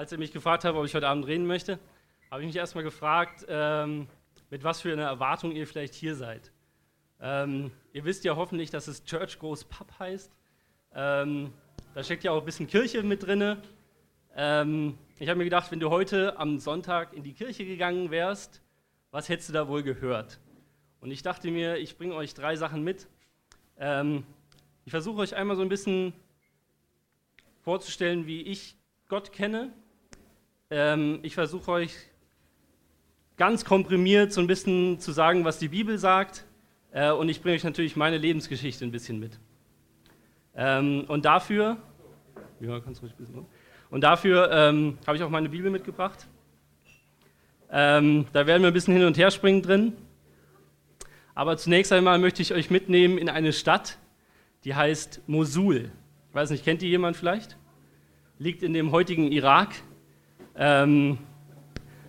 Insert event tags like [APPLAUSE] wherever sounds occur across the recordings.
als ihr mich gefragt habt, ob ich heute Abend reden möchte, habe ich mich erstmal gefragt, ähm, mit was für einer Erwartung ihr vielleicht hier seid. Ähm, ihr wisst ja hoffentlich, dass es Church Goes Pub heißt. Ähm, da steckt ja auch ein bisschen Kirche mit drin. Ähm, ich habe mir gedacht, wenn du heute am Sonntag in die Kirche gegangen wärst, was hättest du da wohl gehört? Und ich dachte mir, ich bringe euch drei Sachen mit. Ähm, ich versuche euch einmal so ein bisschen vorzustellen, wie ich Gott kenne. Ähm, ich versuche euch ganz komprimiert so ein bisschen zu sagen, was die Bibel sagt. Äh, und ich bringe euch natürlich meine Lebensgeschichte ein bisschen mit. Ähm, und dafür, ja, kannst ruhig ein bisschen Und dafür ähm, habe ich auch meine Bibel mitgebracht. Ähm, da werden wir ein bisschen hin und her springen drin. Aber zunächst einmal möchte ich euch mitnehmen in eine Stadt, die heißt Mosul. Ich weiß nicht, kennt die jemand vielleicht? Liegt in dem heutigen Irak. Ähm,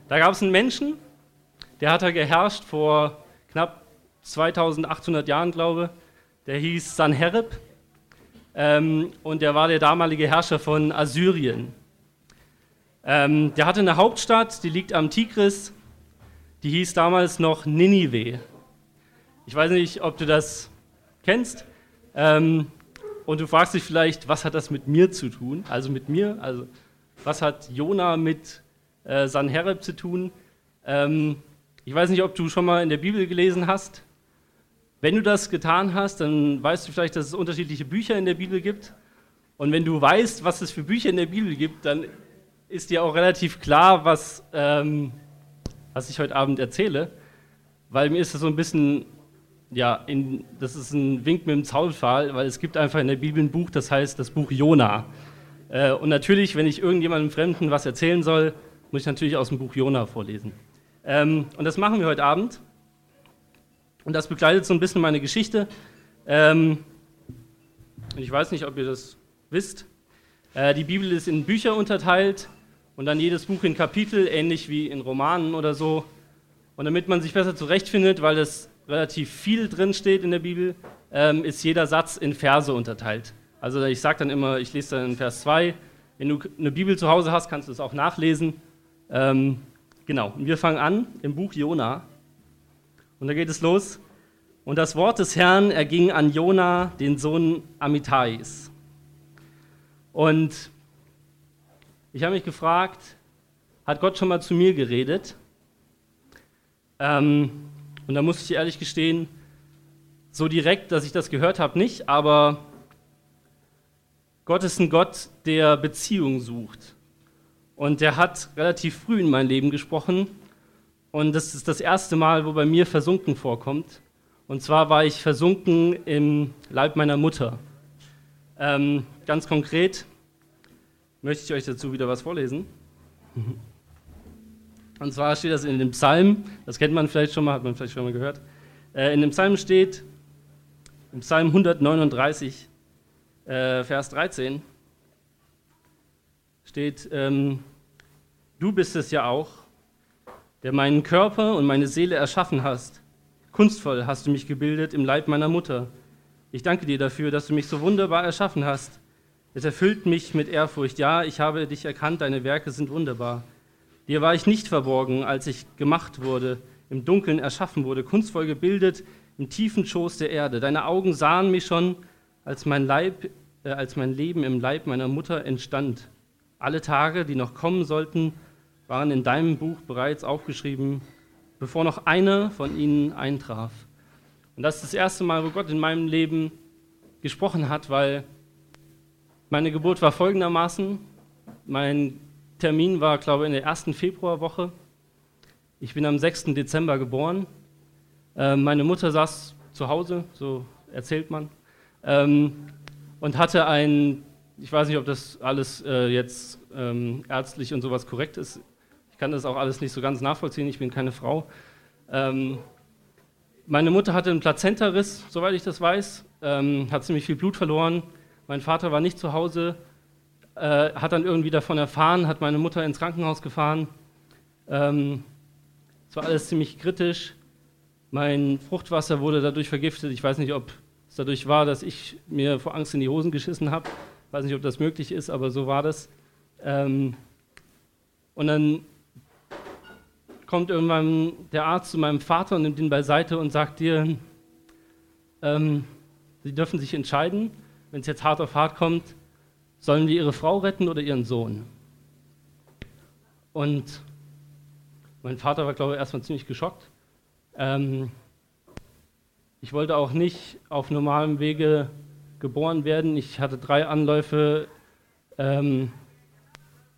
da gab es einen Menschen, der hat da geherrscht vor knapp 2800 Jahren, glaube ich. Der hieß Sanherib ähm, und der war der damalige Herrscher von Assyrien. Ähm, der hatte eine Hauptstadt, die liegt am Tigris, die hieß damals noch Ninive. Ich weiß nicht, ob du das kennst. Ähm, und du fragst dich vielleicht, was hat das mit mir zu tun? Also mit mir, also was hat Jona mit äh, Sanherib zu tun? Ähm, ich weiß nicht, ob du schon mal in der Bibel gelesen hast. Wenn du das getan hast, dann weißt du vielleicht, dass es unterschiedliche Bücher in der Bibel gibt. Und wenn du weißt, was es für Bücher in der Bibel gibt, dann ist dir auch relativ klar, was, ähm, was ich heute Abend erzähle. Weil mir ist das so ein bisschen ja, in, das ist ein Wink mit dem Zaunpfahl, weil es gibt einfach in der Bibel ein Buch, das heißt das Buch Jona. Äh, und natürlich, wenn ich irgendjemandem Fremden was erzählen soll, muss ich natürlich aus dem Buch Jona vorlesen. Ähm, und das machen wir heute Abend. Und das begleitet so ein bisschen meine Geschichte. Ähm, und ich weiß nicht, ob ihr das wisst. Äh, die Bibel ist in Bücher unterteilt und dann jedes Buch in Kapitel, ähnlich wie in Romanen oder so. Und damit man sich besser zurechtfindet, weil das relativ viel drin steht in der Bibel, ähm, ist jeder Satz in Verse unterteilt. Also ich sage dann immer, ich lese dann in Vers 2. Wenn du eine Bibel zu Hause hast, kannst du es auch nachlesen. Ähm, genau, und wir fangen an im Buch Jona. Und da geht es los. Und das Wort des Herrn erging an Jona, den Sohn Amitais. Und ich habe mich gefragt, hat Gott schon mal zu mir geredet? Ähm, und da muss ich ehrlich gestehen, so direkt, dass ich das gehört habe, nicht, aber Gott ist ein Gott, der Beziehung sucht. Und der hat relativ früh in mein Leben gesprochen. Und das ist das erste Mal, wo bei mir versunken vorkommt. Und zwar war ich versunken im Leib meiner Mutter. Ähm, ganz konkret möchte ich euch dazu wieder was vorlesen. Und zwar steht das in dem Psalm, das kennt man vielleicht schon mal, hat man vielleicht schon mal gehört. Äh, in dem Psalm steht, im Psalm 139, äh, Vers 13, steht, ähm, du bist es ja auch, der meinen Körper und meine Seele erschaffen hast. Kunstvoll hast du mich gebildet im Leib meiner Mutter. Ich danke dir dafür, dass du mich so wunderbar erschaffen hast. Es erfüllt mich mit Ehrfurcht. Ja, ich habe dich erkannt, deine Werke sind wunderbar. Dir war ich nicht verborgen, als ich gemacht wurde, im Dunkeln erschaffen wurde, kunstvoll gebildet im tiefen Schoß der Erde. Deine Augen sahen mich schon, als mein, Leib, äh, als mein Leben im Leib meiner Mutter entstand. Alle Tage, die noch kommen sollten, waren in deinem Buch bereits aufgeschrieben, bevor noch einer von ihnen eintraf. Und das ist das erste Mal, wo Gott in meinem Leben gesprochen hat, weil meine Geburt war folgendermaßen. Mein Termin war, glaube ich, in der ersten Februarwoche. Ich bin am 6. Dezember geboren. Ähm, meine Mutter saß zu Hause, so erzählt man, ähm, und hatte ein, ich weiß nicht, ob das alles äh, jetzt ähm, ärztlich und sowas korrekt ist. Ich kann das auch alles nicht so ganz nachvollziehen, ich bin keine Frau. Ähm, meine Mutter hatte einen Plazentariss, soweit ich das weiß, ähm, hat ziemlich viel Blut verloren. Mein Vater war nicht zu Hause äh, hat dann irgendwie davon erfahren, hat meine Mutter ins Krankenhaus gefahren. Ähm, es war alles ziemlich kritisch. Mein Fruchtwasser wurde dadurch vergiftet. Ich weiß nicht, ob dadurch war, dass ich mir vor Angst in die Hosen geschissen habe. Weiß nicht, ob das möglich ist, aber so war das. Ähm, Und dann kommt irgendwann der Arzt zu meinem Vater und nimmt ihn beiseite und sagt dir, ähm, Sie dürfen sich entscheiden, wenn es jetzt hart auf hart kommt, sollen wir Ihre Frau retten oder Ihren Sohn? Und mein Vater war, glaube ich, erstmal ziemlich geschockt. Ähm, ich wollte auch nicht auf normalem Wege geboren werden. Ich hatte drei Anläufe, ähm,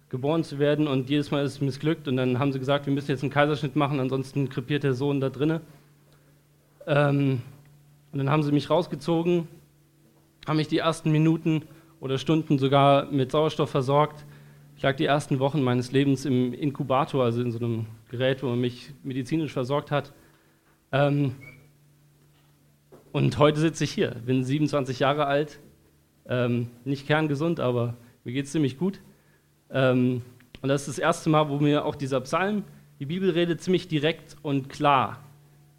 geboren zu werden und jedes Mal ist es missglückt. Und dann haben sie gesagt, wir müssen jetzt einen Kaiserschnitt machen, ansonsten krepiert der Sohn da drinnen. Ähm, und dann haben sie mich rausgezogen, haben mich die ersten Minuten oder Stunden sogar mit Sauerstoff versorgt. Ich lag die ersten Wochen meines Lebens im Inkubator, also in so einem Gerät, wo man mich medizinisch versorgt hat. Ähm, und heute sitze ich hier, bin 27 Jahre alt, ähm, nicht kerngesund, aber mir geht es ziemlich gut. Ähm, und das ist das erste Mal, wo mir auch dieser Psalm, die Bibel redet ziemlich direkt und klar.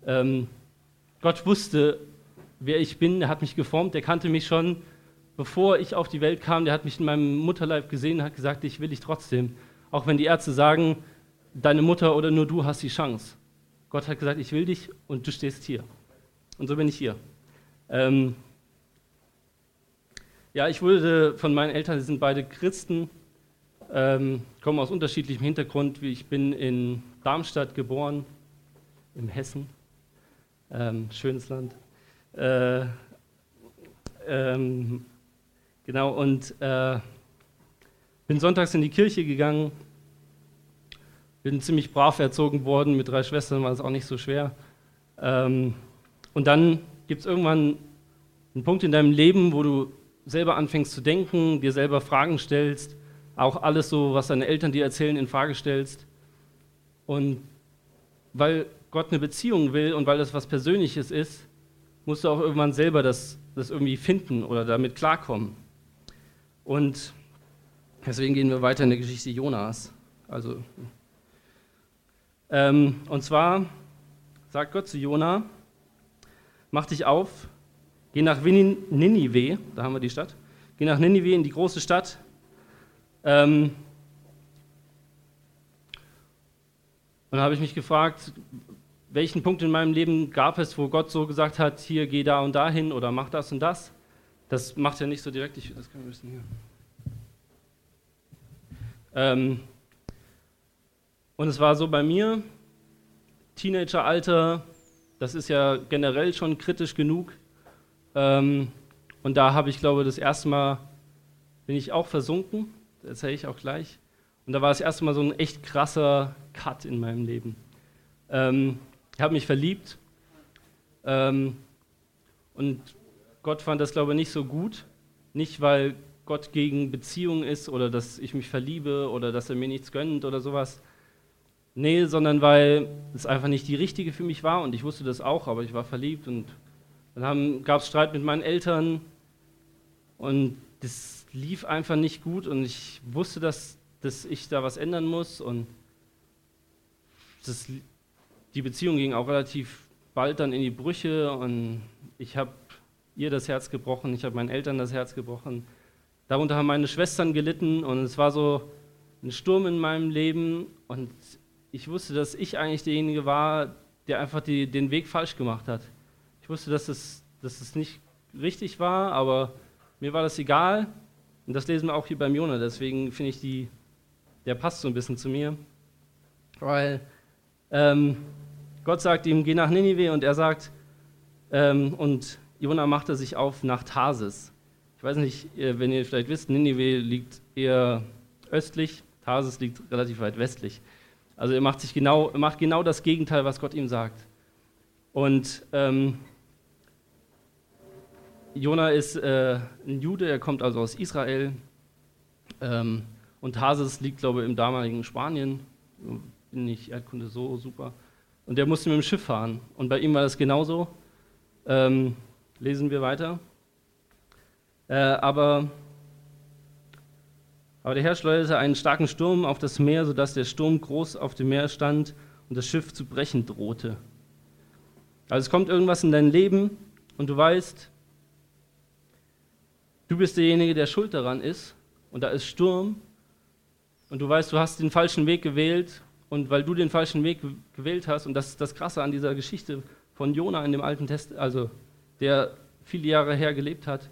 Ähm, Gott wusste, wer ich bin, er hat mich geformt, der kannte mich schon, bevor ich auf die Welt kam, der hat mich in meinem Mutterleib gesehen, hat gesagt, ich will dich trotzdem. Auch wenn die Ärzte sagen, deine Mutter oder nur du hast die Chance. Gott hat gesagt, ich will dich und du stehst hier. Und so bin ich hier. Ähm ja, ich wurde von meinen Eltern, sie sind beide Christen, ähm, komme aus unterschiedlichem Hintergrund. Ich bin in Darmstadt geboren, im Hessen. Ähm, schönes Land. Äh, ähm, genau, und äh, bin sonntags in die Kirche gegangen, bin ziemlich brav erzogen worden, mit drei Schwestern war es auch nicht so schwer. Ähm, und dann gibt es irgendwann einen Punkt in deinem Leben, wo du selber anfängst zu denken, dir selber Fragen stellst, auch alles so, was deine Eltern dir erzählen, in Frage stellst. Und weil Gott eine Beziehung will und weil das was Persönliches ist, musst du auch irgendwann selber das, das irgendwie finden oder damit klarkommen. Und deswegen gehen wir weiter in der Geschichte Jonas. Also, ähm, und zwar sagt Gott zu Jona, mach dich auf, geh nach Ninive, da haben wir die Stadt, geh nach Ninive in die große Stadt. Ähm, und dann habe ich mich gefragt, welchen Punkt in meinem Leben gab es, wo Gott so gesagt hat, hier geh da und dahin oder mach das und das. Das macht ja nicht so direkt, ich, das können wir wissen hier. Ähm, und es war so bei mir, Teenageralter, das ist ja generell schon kritisch genug. Ähm, und da habe ich, glaube ich, das erste Mal bin ich auch versunken, das erzähle ich auch gleich. Und da war das erste Mal so ein echt krasser Cut in meinem Leben. Ähm, ich habe mich verliebt ähm, und Gott fand das, glaube ich, nicht so gut. Nicht, weil Gott gegen Beziehungen ist oder dass ich mich verliebe oder dass er mir nichts gönnt oder sowas. Nee, sondern weil es einfach nicht die richtige für mich war und ich wusste das auch, aber ich war verliebt und dann gab es Streit mit meinen Eltern und das lief einfach nicht gut und ich wusste, dass, dass ich da was ändern muss und das die Beziehung ging auch relativ bald dann in die Brüche und ich habe ihr das Herz gebrochen, ich habe meinen Eltern das Herz gebrochen. Darunter haben meine Schwestern gelitten und es war so ein Sturm in meinem Leben und ich wusste, dass ich eigentlich derjenige war, der einfach die, den Weg falsch gemacht hat. Ich wusste, dass es, dass es nicht richtig war, aber mir war das egal. Und das lesen wir auch hier beim Jonah. Deswegen finde ich, die, der passt so ein bisschen zu mir. Weil ähm, Gott sagt ihm, geh nach Ninive und er sagt, ähm, und Jona machte sich auf nach Tarsis. Ich weiß nicht, wenn ihr vielleicht wisst, Ninive liegt eher östlich, Tarsis liegt relativ weit westlich. Also er macht, sich genau, er macht genau das Gegenteil, was Gott ihm sagt. Und ähm, Jona ist äh, ein Jude, er kommt also aus Israel. Ähm, und Tarsis liegt, glaube ich, im damaligen Spanien. Bin nicht Erdkunde so super. Und der musste mit dem Schiff fahren. Und bei ihm war das genauso. Ähm, lesen wir weiter. Äh, aber, aber der Herr schleuderte einen starken Sturm auf das Meer, sodass der Sturm groß auf dem Meer stand und das Schiff zu brechen drohte. Also es kommt irgendwas in dein Leben und du weißt, du bist derjenige, der schuld daran ist und da ist Sturm und du weißt, du hast den falschen Weg gewählt und weil du den falschen Weg gewählt hast, und das ist das Krasse an dieser Geschichte von Jona in dem Alten Test, also der viele Jahre her gelebt hat,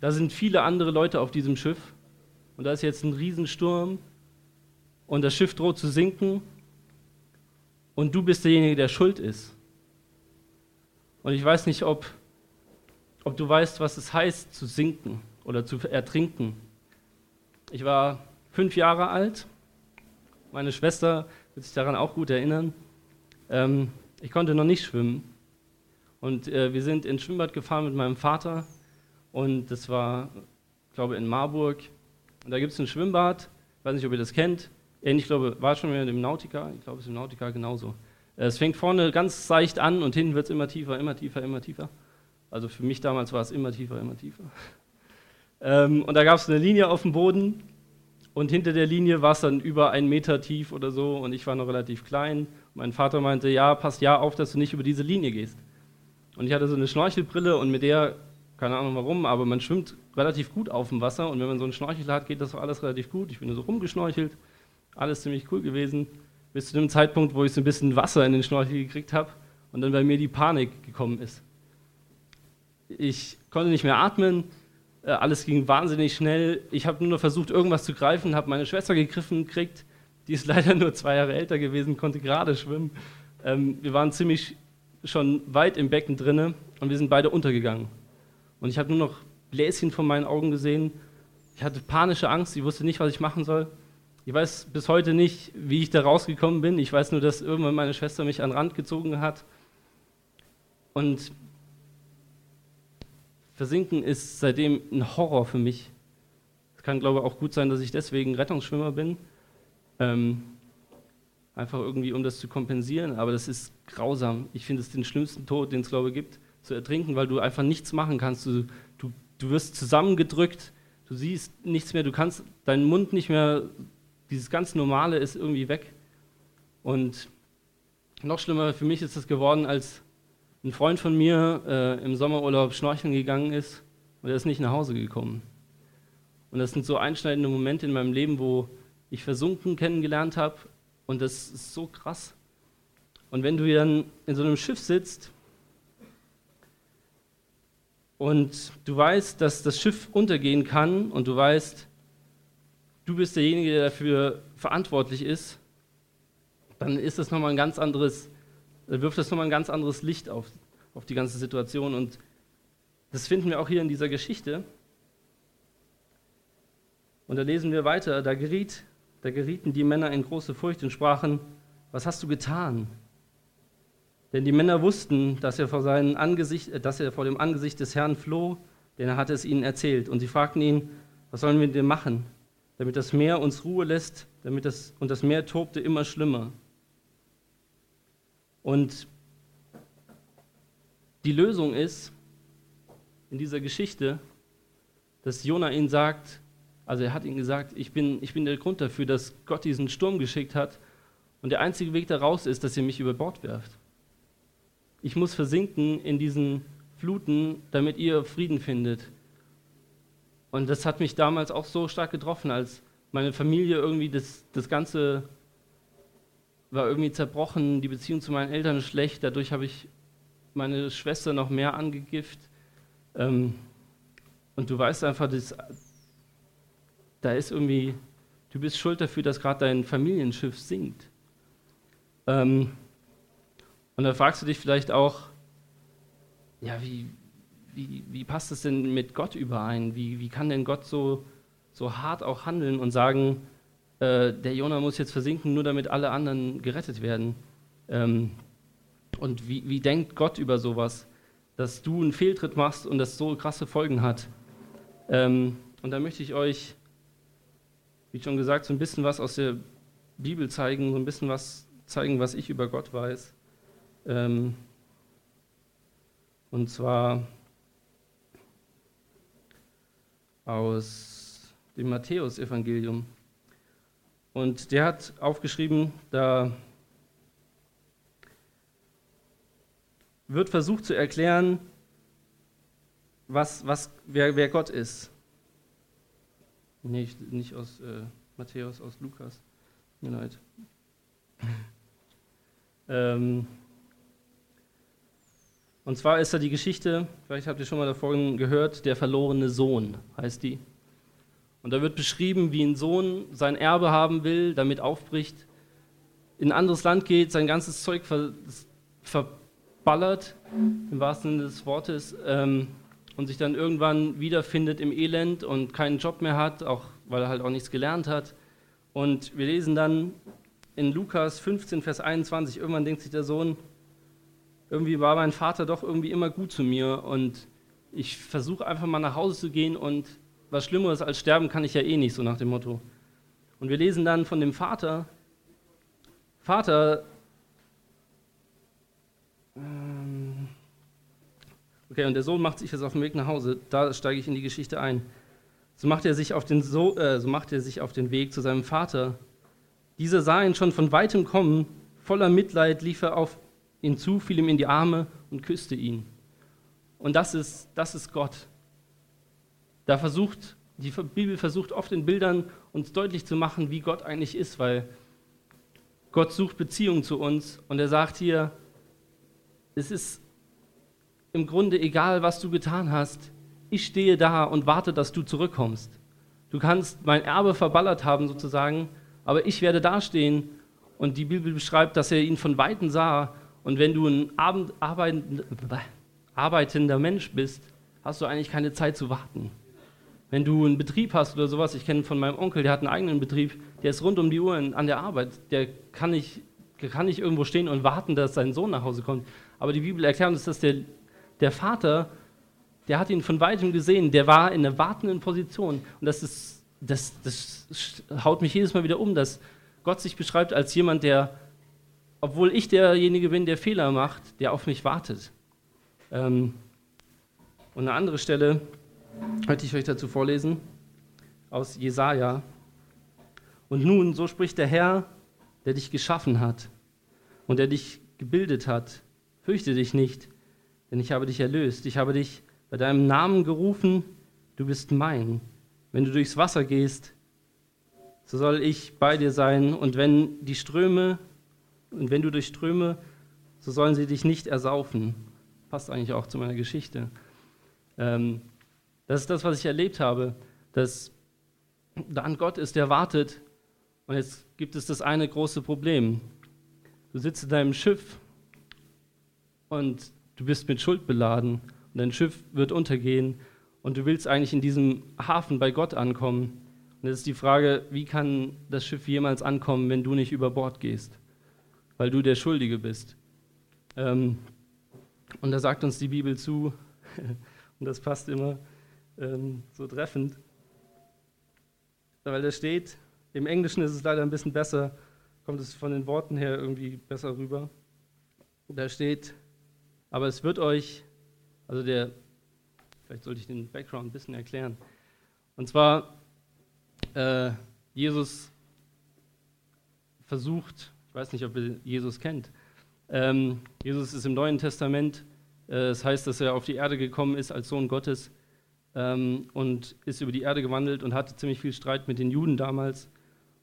da sind viele andere Leute auf diesem Schiff und da ist jetzt ein Riesensturm und das Schiff droht zu sinken und du bist derjenige, der schuld ist. Und ich weiß nicht, ob, ob du weißt, was es heißt, zu sinken oder zu ertrinken. Ich war fünf Jahre alt. Meine Schwester wird sich daran auch gut erinnern. Ähm, ich konnte noch nicht schwimmen. Und äh, wir sind ins Schwimmbad gefahren mit meinem Vater. Und das war, glaube ich, in Marburg. Und da gibt es ein Schwimmbad. Ich weiß nicht, ob ihr das kennt. Ähnlich, glaube war schon mal im Nautica. Ich glaube, es ist im Nautica genauso. Äh, es fängt vorne ganz seicht an und hinten wird es immer tiefer, immer tiefer, immer tiefer. Also für mich damals war es immer tiefer, immer tiefer. [LAUGHS] Ähm, und da gab es eine Linie auf dem Boden und hinter der Linie war es dann über einen Meter tief oder so und ich war noch relativ klein. Mein Vater meinte, ja, passt ja auf, dass du nicht über diese Linie gehst. Und ich hatte so eine Schnorchelbrille und mit der, keine Ahnung warum, aber man schwimmt relativ gut auf dem Wasser und wenn man so einen Schnorchel hat, geht das auch alles relativ gut. Ich bin so rumgeschnorchelt, alles ziemlich cool gewesen, bis zu dem Zeitpunkt, wo ich so ein bisschen Wasser in den Schnorchel gekriegt habe und dann bei mir die Panik gekommen ist. Ich konnte nicht mehr atmen, äh, alles ging wahnsinnig schnell. Ich habe nur noch versucht, irgendwas zu greifen, habe meine Schwester gegriffen gekriegt. Die ist [LAUGHS] leider nur zwei Jahre älter gewesen, konnte gerade schwimmen. Ähm, wir waren ziemlich schon weit im Becken drinne und wir sind beide untergegangen. Und ich habe nur noch Bläschen vor meinen Augen gesehen. Ich hatte panische Angst, ich wusste nicht, was ich machen soll. Ich weiß bis heute nicht, wie ich da rausgekommen bin. Ich weiß nur, dass irgendwann meine Schwester mich an den Rand gezogen hat. Und Versinken ist seitdem ein Horror für mich. Es kann, glaube ich, auch gut sein, dass ich deswegen Rettungsschwimmer bin. Ähm, einfach irgendwie, um das zu kompensieren. Aber das ist grausam. Ich finde es den schlimmsten Tod, den es, glaube ich, gibt, zu ertrinken, weil du einfach nichts machen kannst. Du, du, du wirst zusammengedrückt, du siehst nichts mehr, du kannst deinen Mund nicht mehr, dieses ganz Normale ist irgendwie weg. Und noch schlimmer für mich ist es geworden, als ein Freund von mir äh, im Sommerurlaub schnorcheln gegangen ist und er ist nicht nach Hause gekommen. Und das sind so einschneidende Momente in meinem Leben, wo ich versunken kennengelernt habe und das ist so krass. Und wenn du dann in so einem Schiff sitzt und du weißt, dass das Schiff untergehen kann und du weißt, du bist derjenige, der dafür verantwortlich ist, dann ist das nochmal ein ganz anderes wirft das nochmal ein ganz anderes Licht auf, auf die ganze Situation. Und das finden wir auch hier in dieser Geschichte. Und da lesen wir weiter, da, geriet, da gerieten die Männer in große Furcht und sprachen, was hast du getan? Denn die Männer wussten, dass er vor, seinem Angesicht, dass er vor dem Angesicht des Herrn floh, denn er hatte es ihnen erzählt. Und sie fragten ihn, was sollen wir denn machen, damit das Meer uns Ruhe lässt, damit das, und das Meer tobte immer schlimmer. Und die Lösung ist in dieser Geschichte, dass Jona ihnen sagt, also er hat ihnen gesagt, ich bin, ich bin der Grund dafür, dass Gott diesen Sturm geschickt hat. Und der einzige Weg daraus ist, dass ihr mich über Bord werft. Ich muss versinken in diesen Fluten, damit ihr Frieden findet. Und das hat mich damals auch so stark getroffen, als meine Familie irgendwie das, das Ganze war irgendwie zerbrochen, die Beziehung zu meinen Eltern ist schlecht, dadurch habe ich meine Schwester noch mehr angegift. Ähm, und du weißt einfach, dass, da ist irgendwie, du bist schuld dafür, dass gerade dein Familienschiff sinkt. Ähm, und da fragst du dich vielleicht auch, ja, wie, wie, wie passt das denn mit Gott überein? Wie, wie kann denn Gott so, so hart auch handeln und sagen, äh, der Jonah muss jetzt versinken, nur damit alle anderen gerettet werden. Ähm, und wie, wie denkt Gott über sowas, dass du einen Fehltritt machst und das so krasse Folgen hat? Ähm, und da möchte ich euch, wie schon gesagt, so ein bisschen was aus der Bibel zeigen, so ein bisschen was zeigen, was ich über Gott weiß. Ähm, und zwar aus dem Matthäusevangelium. Und der hat aufgeschrieben, da wird versucht zu erklären, was, was, wer, wer Gott ist. Nee, nicht aus äh, Matthäus aus Lukas. Mir leid. [LAUGHS] ähm, und zwar ist da die Geschichte, vielleicht habt ihr schon mal davon gehört, der verlorene Sohn heißt die. Und da wird beschrieben, wie ein Sohn sein Erbe haben will, damit aufbricht, in ein anderes Land geht, sein ganzes Zeug ver, verballert, im wahrsten Sinne des Wortes, ähm, und sich dann irgendwann wiederfindet im Elend und keinen Job mehr hat, auch weil er halt auch nichts gelernt hat. Und wir lesen dann in Lukas 15, Vers 21, irgendwann denkt sich der Sohn, irgendwie war mein Vater doch irgendwie immer gut zu mir und ich versuche einfach mal nach Hause zu gehen und was Schlimmeres als sterben kann ich ja eh nicht, so nach dem Motto. Und wir lesen dann von dem Vater, Vater, ähm, okay, und der Sohn macht sich jetzt auf den Weg nach Hause, da steige ich in die Geschichte ein. So macht er sich auf den, so, äh, so macht er sich auf den Weg zu seinem Vater. Dieser sah ihn schon von weitem kommen, voller Mitleid lief er auf ihn zu, fiel ihm in die Arme und küsste ihn. Und das ist, das ist Gott. Da versucht, die Bibel versucht oft in Bildern uns deutlich zu machen, wie Gott eigentlich ist, weil Gott sucht Beziehung zu uns und er sagt hier, es ist im Grunde egal, was du getan hast, ich stehe da und warte, dass du zurückkommst. Du kannst mein Erbe verballert haben sozusagen, aber ich werde dastehen und die Bibel beschreibt, dass er ihn von Weitem sah und wenn du ein arbeitender Mensch bist, hast du eigentlich keine Zeit zu warten. Wenn du einen Betrieb hast oder sowas, ich kenne von meinem Onkel, der hat einen eigenen Betrieb, der ist rund um die Uhr an der Arbeit, der kann nicht, kann nicht irgendwo stehen und warten, dass sein Sohn nach Hause kommt. Aber die Bibel erklärt uns, dass der, der Vater, der hat ihn von weitem gesehen, der war in einer wartenden Position. Und das, ist, das, das haut mich jedes Mal wieder um, dass Gott sich beschreibt als jemand, der obwohl ich derjenige bin, der Fehler macht, der auf mich wartet. Ähm, und eine andere Stelle möchte ich euch dazu vorlesen, aus Jesaja. Und nun, so spricht der Herr, der dich geschaffen hat und der dich gebildet hat. Fürchte dich nicht, denn ich habe dich erlöst. Ich habe dich bei deinem Namen gerufen, du bist mein. Wenn du durchs Wasser gehst, so soll ich bei dir sein. Und wenn die Ströme und wenn du durch Ströme, so sollen sie dich nicht ersaufen. Passt eigentlich auch zu meiner Geschichte. Ähm, das ist das, was ich erlebt habe, dass da ein Gott ist, der wartet. Und jetzt gibt es das eine große Problem. Du sitzt in deinem Schiff und du bist mit Schuld beladen und dein Schiff wird untergehen und du willst eigentlich in diesem Hafen bei Gott ankommen. Und jetzt ist die Frage, wie kann das Schiff jemals ankommen, wenn du nicht über Bord gehst? Weil du der Schuldige bist. Ähm, und da sagt uns die Bibel zu, [LAUGHS] und das passt immer ähm, so treffend, weil da steht, im Englischen ist es leider ein bisschen besser, kommt es von den Worten her irgendwie besser rüber. Da steht, aber es wird euch, also der, vielleicht sollte ich den Background ein bisschen erklären. Und zwar, äh, Jesus versucht, ich weiß nicht, ob ihr Jesus kennt. Ähm, Jesus ist im Neuen Testament. Äh, es das heißt, dass er auf die Erde gekommen ist als Sohn Gottes ähm, und ist über die Erde gewandelt und hatte ziemlich viel Streit mit den Juden damals.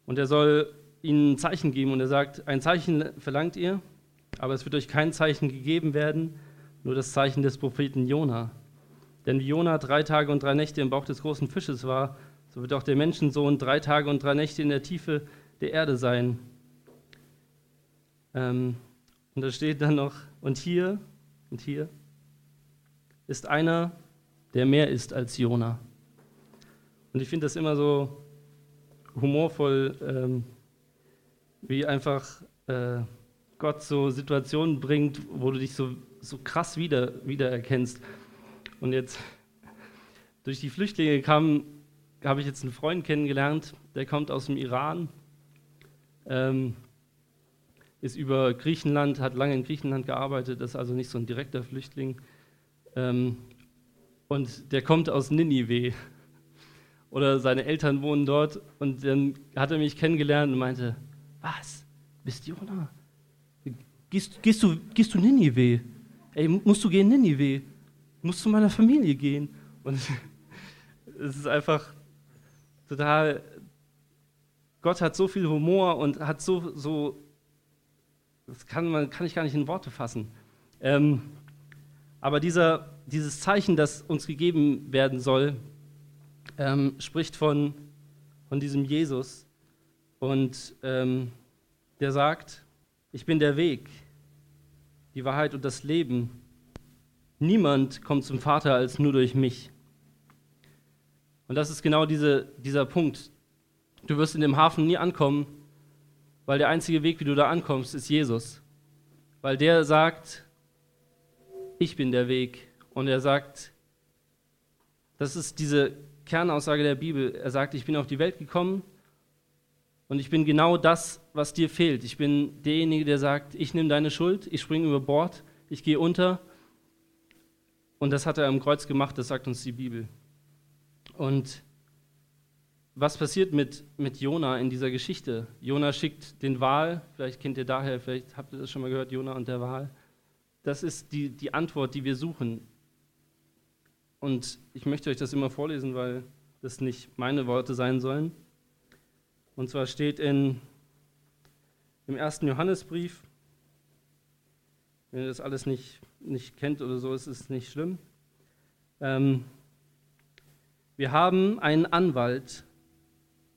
Und er soll ihnen ein Zeichen geben und er sagt, ein Zeichen verlangt ihr, aber es wird euch kein Zeichen gegeben werden, nur das Zeichen des Propheten Jona. Denn wie Jona drei Tage und drei Nächte im Bauch des großen Fisches war, so wird auch der Menschensohn drei Tage und drei Nächte in der Tiefe der Erde sein. Ähm, und da steht dann noch, und hier, und hier ist einer, der mehr ist als Jona. Und ich finde das immer so humorvoll, ähm, wie einfach äh, Gott so Situationen bringt, wo du dich so, so krass wieder, wiedererkennst. Und jetzt, [LAUGHS] durch die Flüchtlinge kam, habe ich jetzt einen Freund kennengelernt, der kommt aus dem Iran. Ähm, ist über Griechenland, hat lange in Griechenland gearbeitet, ist also nicht so ein direkter Flüchtling. Ähm, und der kommt aus Ninive. [LAUGHS] Oder seine Eltern wohnen dort. Und dann hat er mich kennengelernt und meinte, was, bist Jona? Gehst, gehst, du, gehst du Ninive? Ey, musst du gehen Ninive? Musst zu meiner Familie gehen? Und [LAUGHS] es ist einfach total Gott hat so viel Humor und hat so, so das kann, man, kann ich gar nicht in Worte fassen. Ähm, aber dieser, dieses Zeichen, das uns gegeben werden soll, ähm, spricht von, von diesem Jesus. Und ähm, der sagt, ich bin der Weg, die Wahrheit und das Leben. Niemand kommt zum Vater als nur durch mich. Und das ist genau diese, dieser Punkt. Du wirst in dem Hafen nie ankommen, weil der einzige Weg, wie du da ankommst, ist Jesus. Weil der sagt, ich bin der Weg. Und er sagt, das ist diese Kernaussage der Bibel. Er sagt, ich bin auf die Welt gekommen und ich bin genau das, was dir fehlt. Ich bin derjenige, der sagt, ich nehme deine Schuld, ich springe über Bord, ich gehe unter. Und das hat er am Kreuz gemacht, das sagt uns die Bibel. Und was passiert mit, mit Jona in dieser Geschichte? Jona schickt den Wal, vielleicht kennt ihr daher, vielleicht habt ihr das schon mal gehört, Jona und der Wal. Das ist die, die Antwort, die wir suchen. Und ich möchte euch das immer vorlesen, weil das nicht meine Worte sein sollen. Und zwar steht in, im ersten Johannesbrief, wenn ihr das alles nicht, nicht kennt oder so, ist es nicht schlimm. Ähm, wir haben einen Anwalt,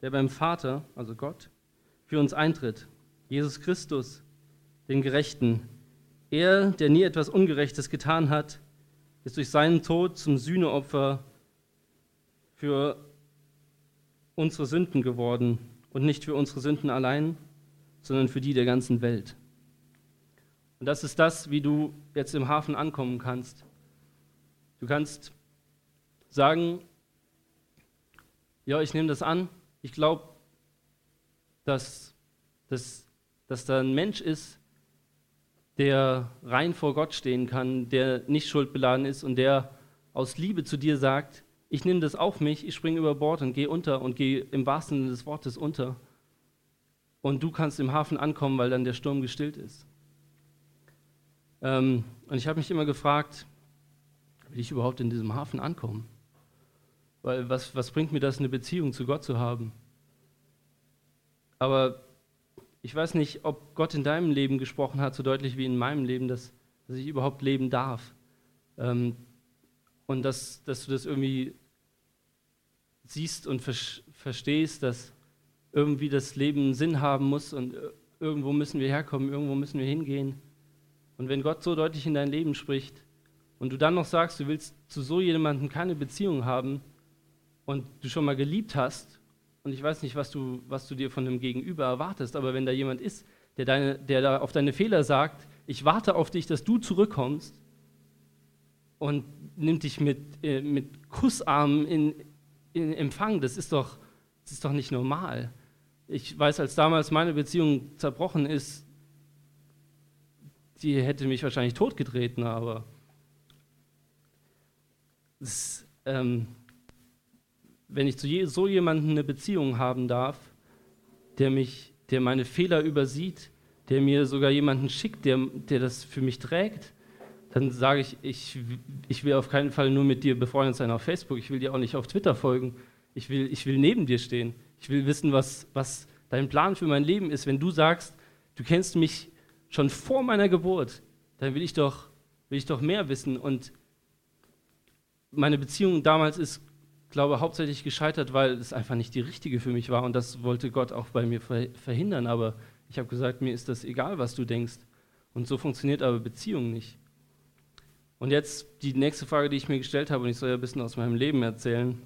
der beim Vater, also Gott, für uns eintritt. Jesus Christus, den Gerechten. Er, der nie etwas Ungerechtes getan hat, ist durch seinen Tod zum Sühneopfer für unsere Sünden geworden. Und nicht für unsere Sünden allein, sondern für die der ganzen Welt. Und das ist das, wie du jetzt im Hafen ankommen kannst. Du kannst sagen, ja, ich nehme das an, ich glaube, dass, dass, dass da ein Mensch ist, der rein vor Gott stehen kann, der nicht schuldbeladen ist und der aus Liebe zu dir sagt, ich nehme das auf mich, ich springe über Bord und gehe unter und gehe im wahrsten Sinne des Wortes unter. Und du kannst im Hafen ankommen, weil dann der Sturm gestillt ist. Ähm, und ich habe mich immer gefragt, will ich überhaupt in diesem Hafen ankommen? Weil was, was bringt mir das, eine Beziehung zu Gott zu haben? Aber ich weiß nicht, ob Gott in deinem Leben gesprochen hat, so deutlich wie in meinem Leben, dass, dass ich überhaupt leben darf. Ähm, und dass, dass du das irgendwie siehst und ver verstehst, dass irgendwie das Leben Sinn haben muss und irgendwo müssen wir herkommen, irgendwo müssen wir hingehen. Und wenn Gott so deutlich in dein Leben spricht und du dann noch sagst, du willst zu so jemandem keine Beziehung haben, und du schon mal geliebt hast, und ich weiß nicht, was du, was du dir von dem Gegenüber erwartest, aber wenn da jemand ist, der, deine, der da auf deine Fehler sagt, ich warte auf dich, dass du zurückkommst und nimmt dich mit, äh, mit Kussarmen in, in Empfang, das ist, doch, das ist doch nicht normal. Ich weiß, als damals meine Beziehung zerbrochen ist, die hätte mich wahrscheinlich totgetreten, aber das, ähm, wenn ich zu so jemandem eine Beziehung haben darf, der mich, der meine Fehler übersieht, der mir sogar jemanden schickt, der, der das für mich trägt, dann sage ich, ich, ich will auf keinen Fall nur mit dir befreundet sein auf Facebook, ich will dir auch nicht auf Twitter folgen, ich will, ich will neben dir stehen, ich will wissen, was, was dein Plan für mein Leben ist. Wenn du sagst, du kennst mich schon vor meiner Geburt, dann will ich doch, will ich doch mehr wissen. Und meine Beziehung damals ist glaube, hauptsächlich gescheitert, weil es einfach nicht die richtige für mich war und das wollte Gott auch bei mir verhindern. Aber ich habe gesagt, mir ist das egal, was du denkst. Und so funktioniert aber Beziehung nicht. Und jetzt die nächste Frage, die ich mir gestellt habe, und ich soll ja ein bisschen aus meinem Leben erzählen.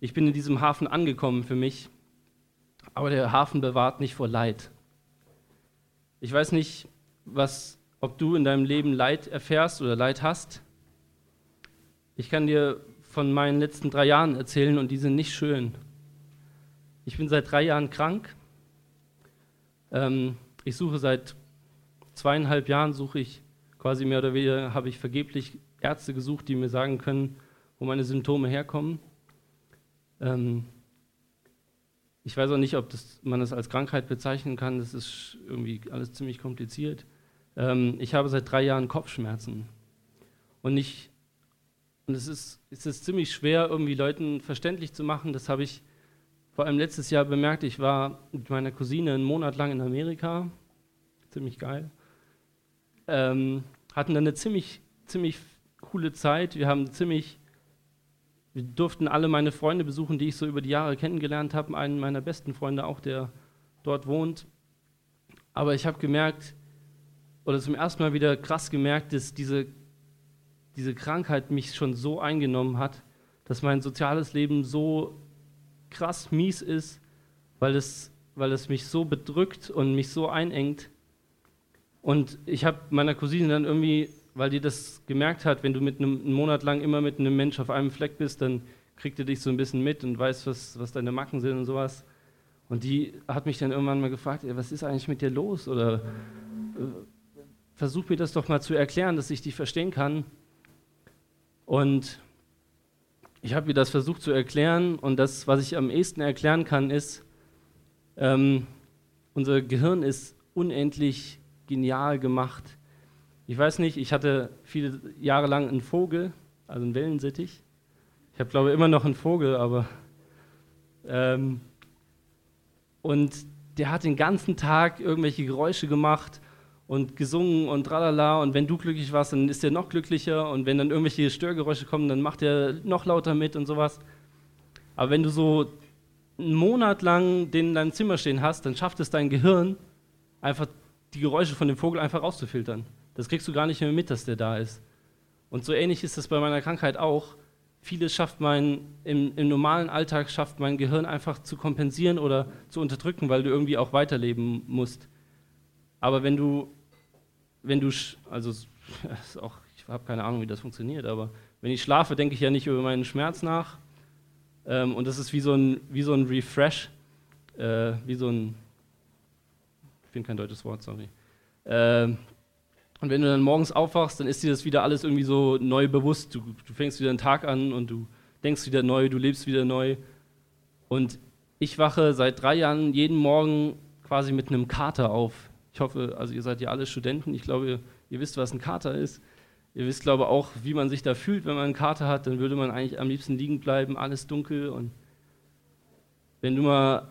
Ich bin in diesem Hafen angekommen für mich, aber der Hafen bewahrt nicht vor Leid. Ich weiß nicht, was, ob du in deinem Leben Leid erfährst oder Leid hast. Ich kann dir von meinen letzten drei Jahren erzählen und die sind nicht schön. Ich bin seit drei Jahren krank. Ähm, ich suche seit zweieinhalb Jahren, suche ich quasi mehr oder weniger, habe ich vergeblich Ärzte gesucht, die mir sagen können, wo meine Symptome herkommen. Ähm, ich weiß auch nicht, ob das, man das als Krankheit bezeichnen kann. Das ist irgendwie alles ziemlich kompliziert. Ähm, ich habe seit drei Jahren Kopfschmerzen. Und nicht und es ist, es ist ziemlich schwer, irgendwie Leuten verständlich zu machen. Das habe ich vor allem letztes Jahr bemerkt, ich war mit meiner Cousine einen Monat lang in Amerika, ziemlich geil. Ähm, hatten dann eine ziemlich, ziemlich coole Zeit. Wir haben ziemlich, wir durften alle meine Freunde besuchen, die ich so über die Jahre kennengelernt habe. Einen meiner besten Freunde auch, der dort wohnt. Aber ich habe gemerkt, oder zum ersten Mal wieder krass gemerkt, dass diese, diese Krankheit mich schon so eingenommen hat, dass mein soziales Leben so krass mies ist, weil es, weil es mich so bedrückt und mich so einengt. Und ich habe meiner Cousine dann irgendwie, weil die das gemerkt hat, wenn du mit einem einen Monat lang immer mit einem Mensch auf einem Fleck bist, dann kriegt er dich so ein bisschen mit und weiß, was, was deine Macken sind und sowas. Und die hat mich dann irgendwann mal gefragt, was ist eigentlich mit dir los? Oder äh, versuch mir das doch mal zu erklären, dass ich dich verstehen kann. Und ich habe ihr das versucht zu erklären und das, was ich am ehesten erklären kann, ist, ähm, unser Gehirn ist unendlich genial gemacht. Ich weiß nicht, ich hatte viele Jahre lang einen Vogel, also einen Wellensittich. Ich habe, glaube ich, immer noch einen Vogel, aber. Ähm, und der hat den ganzen Tag irgendwelche Geräusche gemacht und gesungen und tralala. Und wenn du glücklich warst, dann ist er noch glücklicher. Und wenn dann irgendwelche Störgeräusche kommen, dann macht er noch lauter mit und sowas. Aber wenn du so einen Monat lang den in deinem Zimmer stehen hast, dann schafft es dein Gehirn, einfach die Geräusche von dem Vogel einfach rauszufiltern. Das kriegst du gar nicht mehr mit, dass der da ist. Und so ähnlich ist es bei meiner Krankheit auch. Vieles schafft mein, im, im normalen Alltag schafft mein Gehirn einfach zu kompensieren oder zu unterdrücken, weil du irgendwie auch weiterleben musst. Aber wenn du wenn du, also [LAUGHS] auch, ich habe keine Ahnung, wie das funktioniert, aber wenn ich schlafe, denke ich ja nicht über meinen Schmerz nach. Ähm, und das ist wie so ein, wie so ein Refresh, äh, wie so ein, ich finde kein deutsches Wort, sorry. Ähm, und wenn du dann morgens aufwachst, dann ist dir das wieder alles irgendwie so neu bewusst. Du, du fängst wieder einen Tag an und du denkst wieder neu, du lebst wieder neu. Und ich wache seit drei Jahren jeden Morgen quasi mit einem Kater auf. Ich hoffe, also ihr seid ja alle Studenten. Ich glaube, ihr, wisst, was ein Kater ist. Ihr wisst, glaube ich, auch, wie man sich da fühlt, wenn man einen Kater hat. Dann würde man eigentlich am liebsten liegen bleiben, alles dunkel. Und wenn du mal,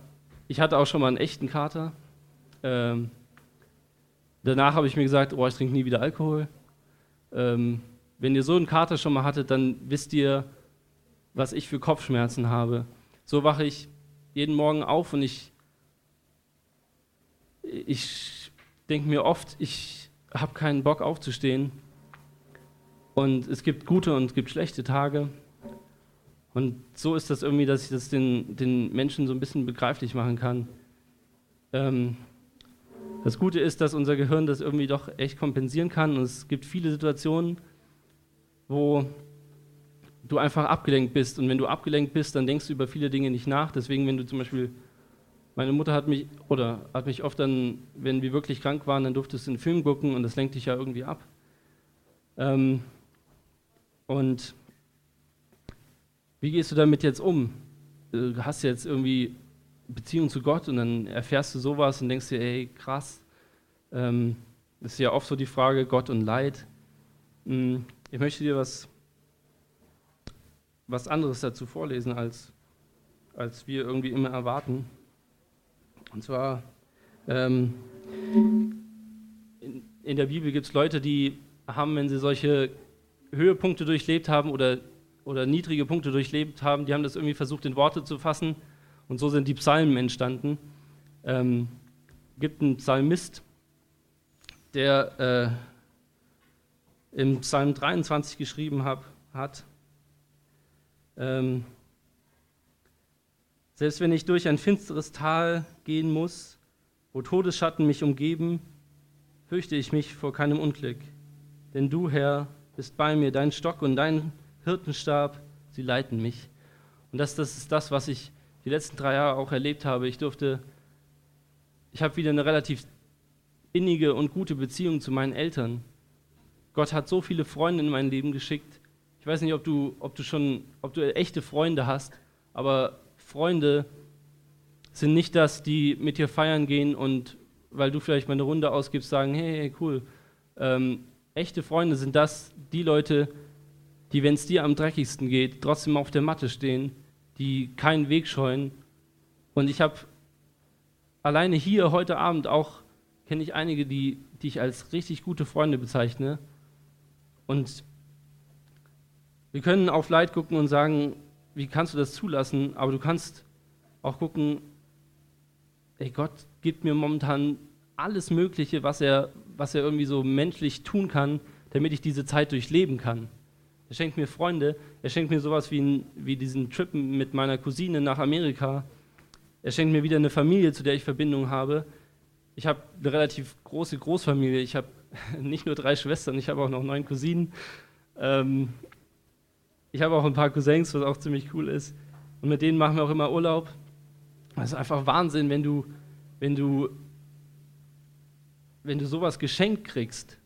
ich hatte auch schon mal einen echten Kater. Ähm, danach habe ich mir gesagt, oh, ich trinke nie wieder Alkohol. Ähm, wenn ihr so einen Kater schon mal hattet, dann wisst ihr, was ich für Kopfschmerzen habe. So wache ich jeden Morgen auf und ich, ich denke mir oft, ich habe keinen Bock aufzustehen. Und es gibt gute und es gibt schlechte Tage. Und so ist das irgendwie, dass ich das den, den Menschen so ein bisschen begreiflich machen kann. Ähm, das Gute ist, dass unser Gehirn das irgendwie doch echt kompensieren kann. Und es gibt viele Situationen, wo du einfach abgelenkt bist. Und wenn du abgelenkt bist, dann denkst du über viele Dinge nicht nach. Deswegen, wenn du zum Beispiel meine Mutter hat mich, oder hat mich oft dann, wenn wir wirklich krank waren, dann durftest du einen Film gucken und das lenkt dich ja irgendwie ab. Ähm, und wie gehst du damit jetzt um? Du hast jetzt irgendwie Beziehung zu Gott und dann erfährst du sowas und denkst dir, ey, krass. Ähm, das ist ja oft so die Frage, Gott und Leid. Hm, ich möchte dir was, was anderes dazu vorlesen, als, als wir irgendwie immer erwarten. Und zwar ähm, in, in, der Bibel gibt es Leute, die haben, wenn sie solche Höhepunkte durchlebt haben oder, oder niedrige Punkte durchlebt haben, die haben das irgendwie versucht in Worte zu fassen. Und so sind die Psalmen entstanden. Ähm, gibt einen Psalmist, der äh, im Psalm 23 geschrieben hab, hat, ähm, selbst wenn ich durch ein finsteres Tal gehen muss, wo Todesschatten mich umgeben, fürchte ich mich vor keinem Unglück. Denn du, Herr, bist bei mir, dein Stock und dein Hirtenstab, sie leiten mich. Und das, das ist das, was ich die letzten drei Jahre auch erlebt habe. Ich durfte, ich habe wieder eine relativ innige und gute Beziehung zu meinen Eltern. Gott hat so viele Freunde in mein Leben geschickt. Ich weiß nicht, ob du, ob du schon, ob du echte Freunde hast, aber Freunde sind nicht das, die mit dir feiern gehen und weil du vielleicht mal eine Runde ausgibst, sagen, hey, hey cool. Ähm, echte Freunde sind das, die Leute, die, wenn es dir am dreckigsten geht, trotzdem auf der Matte stehen, die keinen Weg scheuen Und ich habe alleine hier heute Abend auch, kenne ich einige, die, die ich als richtig gute Freunde bezeichne. Und wir können auf Leid gucken und sagen, wie kannst du das zulassen? Aber du kannst auch gucken, ey, Gott gibt mir momentan alles Mögliche, was er, was er irgendwie so menschlich tun kann, damit ich diese Zeit durchleben kann. Er schenkt mir Freunde, er schenkt mir sowas wie, wie diesen Trip mit meiner Cousine nach Amerika. Er schenkt mir wieder eine Familie, zu der ich Verbindung habe. Ich habe eine relativ große Großfamilie. Ich habe [LAUGHS] nicht nur drei Schwestern, ich habe auch noch neun Cousinen. Ähm, ich habe auch ein paar Cousins, was auch ziemlich cool ist. Und mit denen machen wir auch immer Urlaub. Das ist einfach Wahnsinn, wenn du, wenn du, wenn du sowas geschenkt kriegst.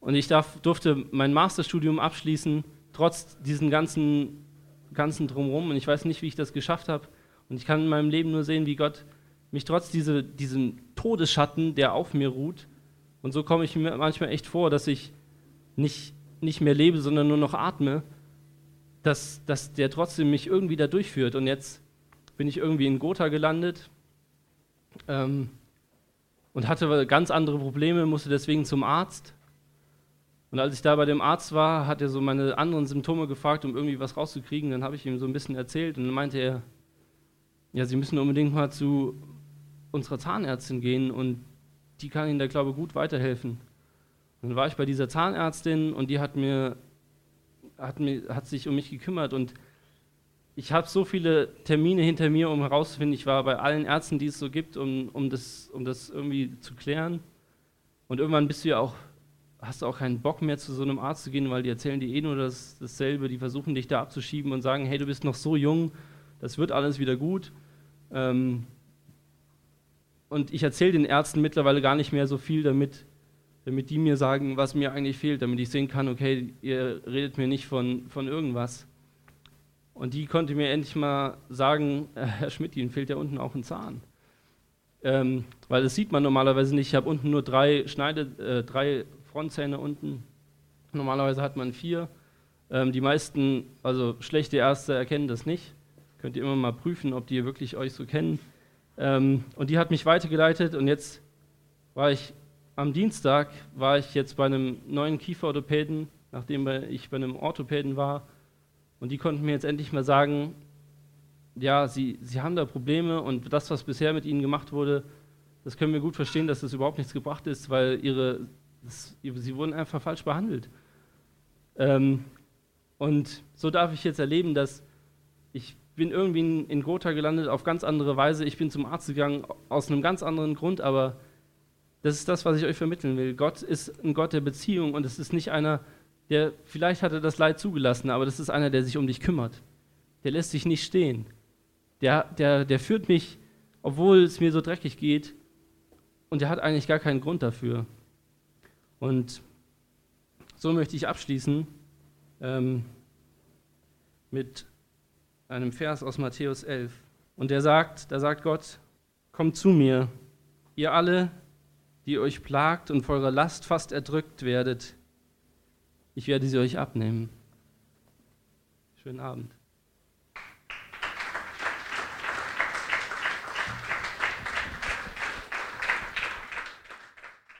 Und ich darf, durfte mein Masterstudium abschließen, trotz diesen ganzen, ganzen Drumherum. Und ich weiß nicht, wie ich das geschafft habe. Und ich kann in meinem Leben nur sehen, wie Gott mich trotz diese, diesem Todesschatten, der auf mir ruht, und so komme ich mir manchmal echt vor, dass ich nicht, nicht mehr lebe, sondern nur noch atme dass, dass der trotzdem mich irgendwie da durchführt. Und jetzt bin ich irgendwie in Gotha gelandet ähm, und hatte ganz andere Probleme, musste deswegen zum Arzt. Und als ich da bei dem Arzt war, hat er so meine anderen Symptome gefragt, um irgendwie was rauszukriegen. Dann habe ich ihm so ein bisschen erzählt und dann meinte er, ja, Sie müssen unbedingt mal zu unserer Zahnärztin gehen und die kann Ihnen da, glaube ich, gut weiterhelfen. Und dann war ich bei dieser Zahnärztin und die hat mir hat, mir, hat sich um mich gekümmert und ich habe so viele Termine hinter mir, um herauszufinden, ich war bei allen Ärzten, die es so gibt, um, um, das, um das irgendwie zu klären. Und irgendwann bist du ja auch, hast du auch keinen Bock mehr zu so einem Arzt zu gehen, weil die erzählen dir eh nur das, dasselbe, die versuchen dich da abzuschieben und sagen, hey, du bist noch so jung, das wird alles wieder gut. Ähm, und ich erzähle den Ärzten mittlerweile gar nicht mehr so viel, damit damit die mir sagen, was mir eigentlich fehlt, damit ich sehen kann, okay, ihr redet mir nicht von, von irgendwas. Und die konnte mir endlich mal sagen, [LAUGHS] äh, Herr Schmidt, Ihnen fehlt ja unten auch ein Zahn. Ähm, weil das sieht man normalerweise nicht. Ich habe unten nur drei Schneide, äh, drei Frontzähne unten. Normalerweise hat man vier. Ähm, die meisten, also schlechte Ärzte erkennen das nicht. Könnt ihr immer mal prüfen, ob die wirklich euch so kennen. Ähm, und die hat mich weitergeleitet und jetzt war ich am Dienstag war ich jetzt bei einem neuen Kieferorthopäden, nachdem ich bei einem Orthopäden war. Und die konnten mir jetzt endlich mal sagen, ja, sie, sie haben da Probleme und das, was bisher mit ihnen gemacht wurde, das können wir gut verstehen, dass das überhaupt nichts gebracht ist, weil ihre, das, sie wurden einfach falsch behandelt. Ähm, und so darf ich jetzt erleben, dass ich bin irgendwie in, in Gotha gelandet auf ganz andere Weise. Ich bin zum Arzt gegangen aus einem ganz anderen Grund, aber das ist das, was ich euch vermitteln will. Gott ist ein Gott der Beziehung und es ist nicht einer, der, vielleicht hat er das Leid zugelassen, aber das ist einer, der sich um dich kümmert. Der lässt sich nicht stehen. Der, der, der führt mich, obwohl es mir so dreckig geht, und der hat eigentlich gar keinen Grund dafür. Und so möchte ich abschließen ähm, mit einem Vers aus Matthäus 11. Und der sagt, da sagt Gott, kommt zu mir, ihr alle, die euch plagt und vor eurer Last fast erdrückt werdet, ich werde sie euch abnehmen. Schönen Abend.